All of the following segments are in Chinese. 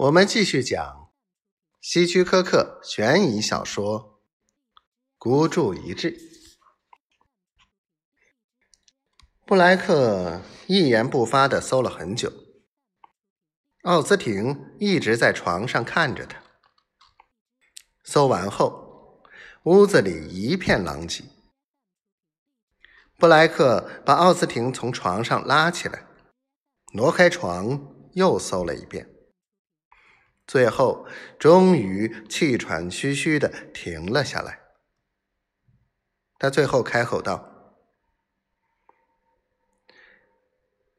我们继续讲希区柯克悬疑小说《孤注一掷》。布莱克一言不发的搜了很久，奥斯汀一直在床上看着他。搜完后，屋子里一片狼藉。布莱克把奥斯汀从床上拉起来，挪开床，又搜了一遍。最后，终于气喘吁吁的停了下来。他最后开口道：“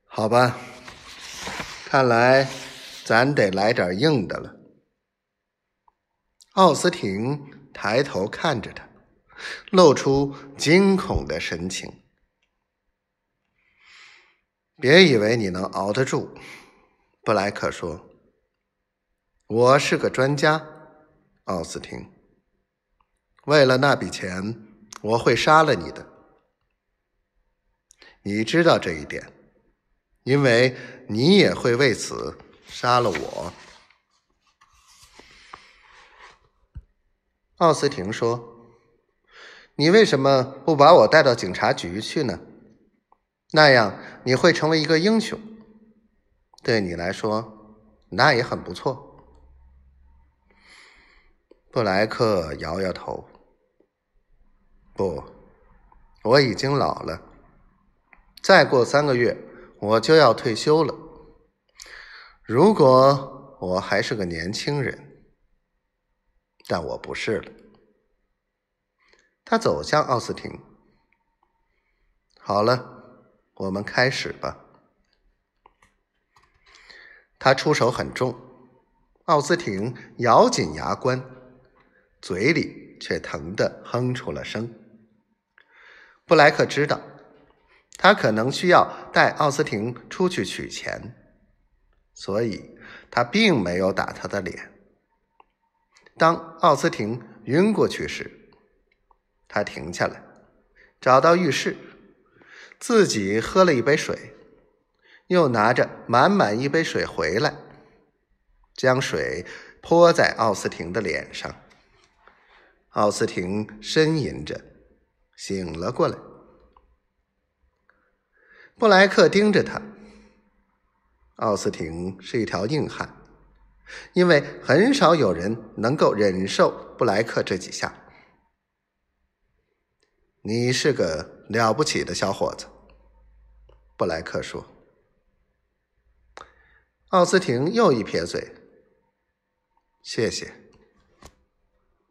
好吧，看来咱得来点硬的了。”奥斯汀抬头看着他，露出惊恐的神情。“别以为你能熬得住。”布莱克说。我是个专家，奥斯汀。为了那笔钱，我会杀了你的。你知道这一点，因为你也会为此杀了我。奥斯汀说：“你为什么不把我带到警察局去呢？那样你会成为一个英雄。对你来说，那也很不错。”布莱克摇摇头：“不，我已经老了。再过三个月，我就要退休了。如果我还是个年轻人，但我不是了。”他走向奥斯汀：“好了，我们开始吧。”他出手很重，奥斯汀咬紧牙关。嘴里却疼得哼出了声。布莱克知道，他可能需要带奥斯汀出去取钱，所以他并没有打他的脸。当奥斯汀晕过去时，他停下来，找到浴室，自己喝了一杯水，又拿着满满一杯水回来，将水泼在奥斯汀的脸上。奥斯汀呻吟着醒了过来。布莱克盯着他。奥斯汀是一条硬汉，因为很少有人能够忍受布莱克这几下。你是个了不起的小伙子，布莱克说。奥斯汀又一撇嘴：“谢谢。”